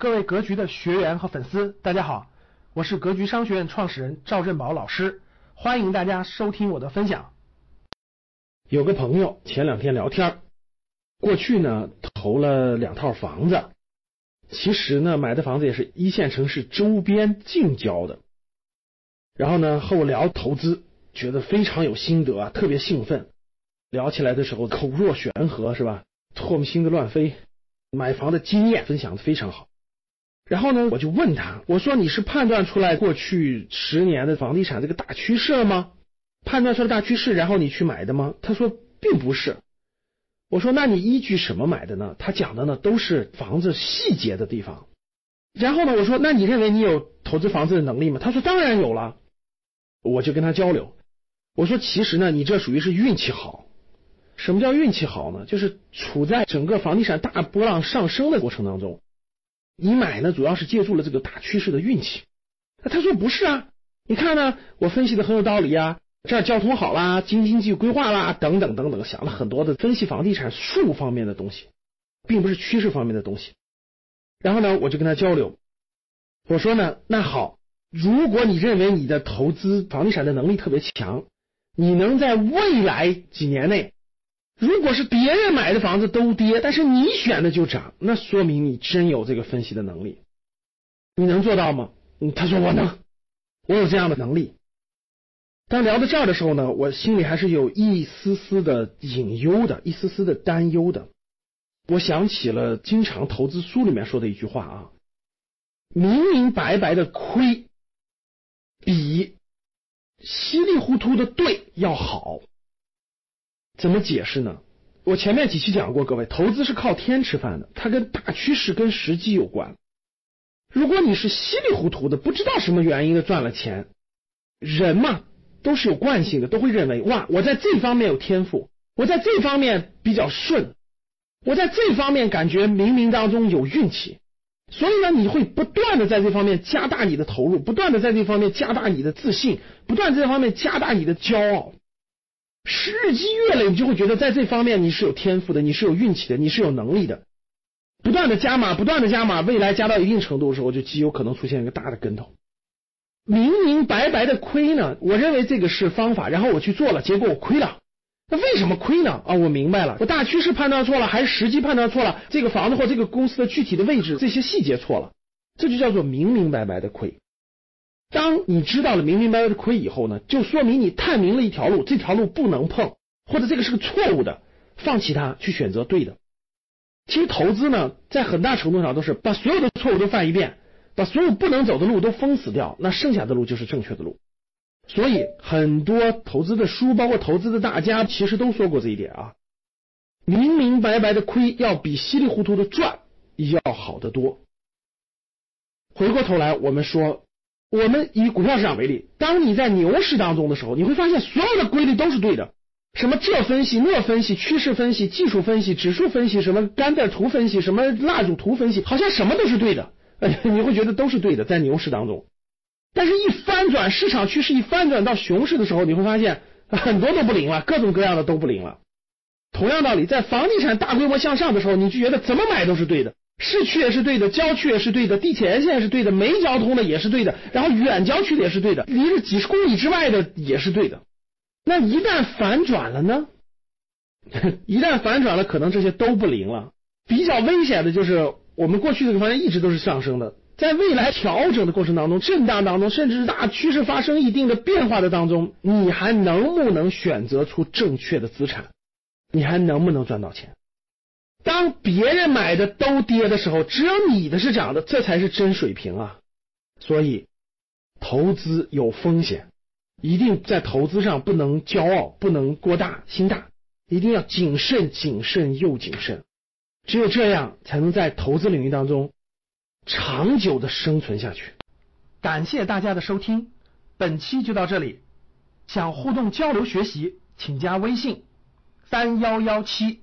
各位格局的学员和粉丝，大家好，我是格局商学院创始人赵振宝老师，欢迎大家收听我的分享。有个朋友前两天聊天，过去呢投了两套房子，其实呢买的房子也是一线城市周边近郊的，然后呢和我聊投资，觉得非常有心得啊，特别兴奋，聊起来的时候口若悬河是吧？唾沫星子乱飞。买房的经验分享的非常好，然后呢，我就问他，我说你是判断出来过去十年的房地产这个大趋势了吗？判断出来大趋势，然后你去买的吗？他说并不是。我说那你依据什么买的呢？他讲的呢都是房子细节的地方。然后呢，我说那你认为你有投资房子的能力吗？他说当然有了。我就跟他交流，我说其实呢，你这属于是运气好。什么叫运气好呢？就是处在整个房地产大波浪上升的过程当中，你买呢主要是借助了这个大趋势的运气。那他说不是啊，你看呢，我分析的很有道理啊，这儿交通好啦，京津冀规划啦，等等等等，想了很多的分析房地产术方面的东西，并不是趋势方面的东西。然后呢，我就跟他交流，我说呢，那好，如果你认为你的投资房地产的能力特别强，你能在未来几年内。如果是别人买的房子都跌，但是你选的就涨，那说明你真有这个分析的能力。你能做到吗？他说我能，我有这样的能力。当聊到这儿的时候呢，我心里还是有一丝丝的隐忧的，一丝丝的担忧的。我想起了经常投资书里面说的一句话啊：明明白白的亏，比稀里糊涂的对要好。怎么解释呢？我前面几期讲过，各位，投资是靠天吃饭的，它跟大趋势、跟时机有关。如果你是稀里糊涂的，不知道什么原因的赚了钱，人嘛都是有惯性的，都会认为哇，我在这方面有天赋，我在这方面比较顺，我在这方面感觉冥冥当中有运气，所以呢，你会不断的在这方面加大你的投入，不断的在这方面加大你的自信，不断在这方面加大你的骄傲。日积月累，你就会觉得在这方面你是有天赋的，你是有运气的，你是有能力的。不断的加码，不断的加码，未来加到一定程度的时候，就极有可能出现一个大的跟头。明明白白的亏呢，我认为这个是方法，然后我去做了，结果我亏了。那为什么亏呢？啊，我明白了，我大趋势判断错了，还是时机判断错了？这个房子或这个公司的具体的位置，这些细节错了，这就叫做明明白白的亏。当你知道了明明白白的亏以后呢，就说明你探明了一条路，这条路不能碰，或者这个是个错误的，放弃它，去选择对的。其实投资呢，在很大程度上都是把所有的错误都犯一遍，把所有不能走的路都封死掉，那剩下的路就是正确的路。所以很多投资的书，包括投资的大家，其实都说过这一点啊，明明白白的亏要比稀里糊涂的赚要好得多。回过头来，我们说。我们以股票市场为例，当你在牛市当中的时候，你会发现所有的规律都是对的。什么这分析那分析，趋势分析、技术分析、指数分析，什么甘特图分析，什么蜡烛图分析，好像什么都是对的。你会觉得都是对的，在牛市当中。但是，一翻转市场趋势，一翻转到熊市的时候，你会发现很多都不灵了，各种各样的都不灵了。同样道理，在房地产大规模向上的时候，你就觉得怎么买都是对的。市区也是对的，郊区也是对的，地铁沿线是对的，没交通的也是对的，然后远郊区的也是对的，离着几十公里之外的也是对的。那一旦反转了呢？一旦反转了，可能这些都不灵了。比较危险的就是我们过去这个方向一直都是上升的，在未来调整的过程当中、震荡当中，甚至是大趋势发生一定的变化的当中，你还能不能选择出正确的资产？你还能不能赚到钱？当别人买的都跌的时候，只有你的是涨的，这才是真水平啊！所以投资有风险，一定在投资上不能骄傲，不能过大心大，一定要谨慎、谨慎又谨慎。只有这样，才能在投资领域当中长久的生存下去。感谢大家的收听，本期就到这里。想互动交流学习，请加微信三幺幺七。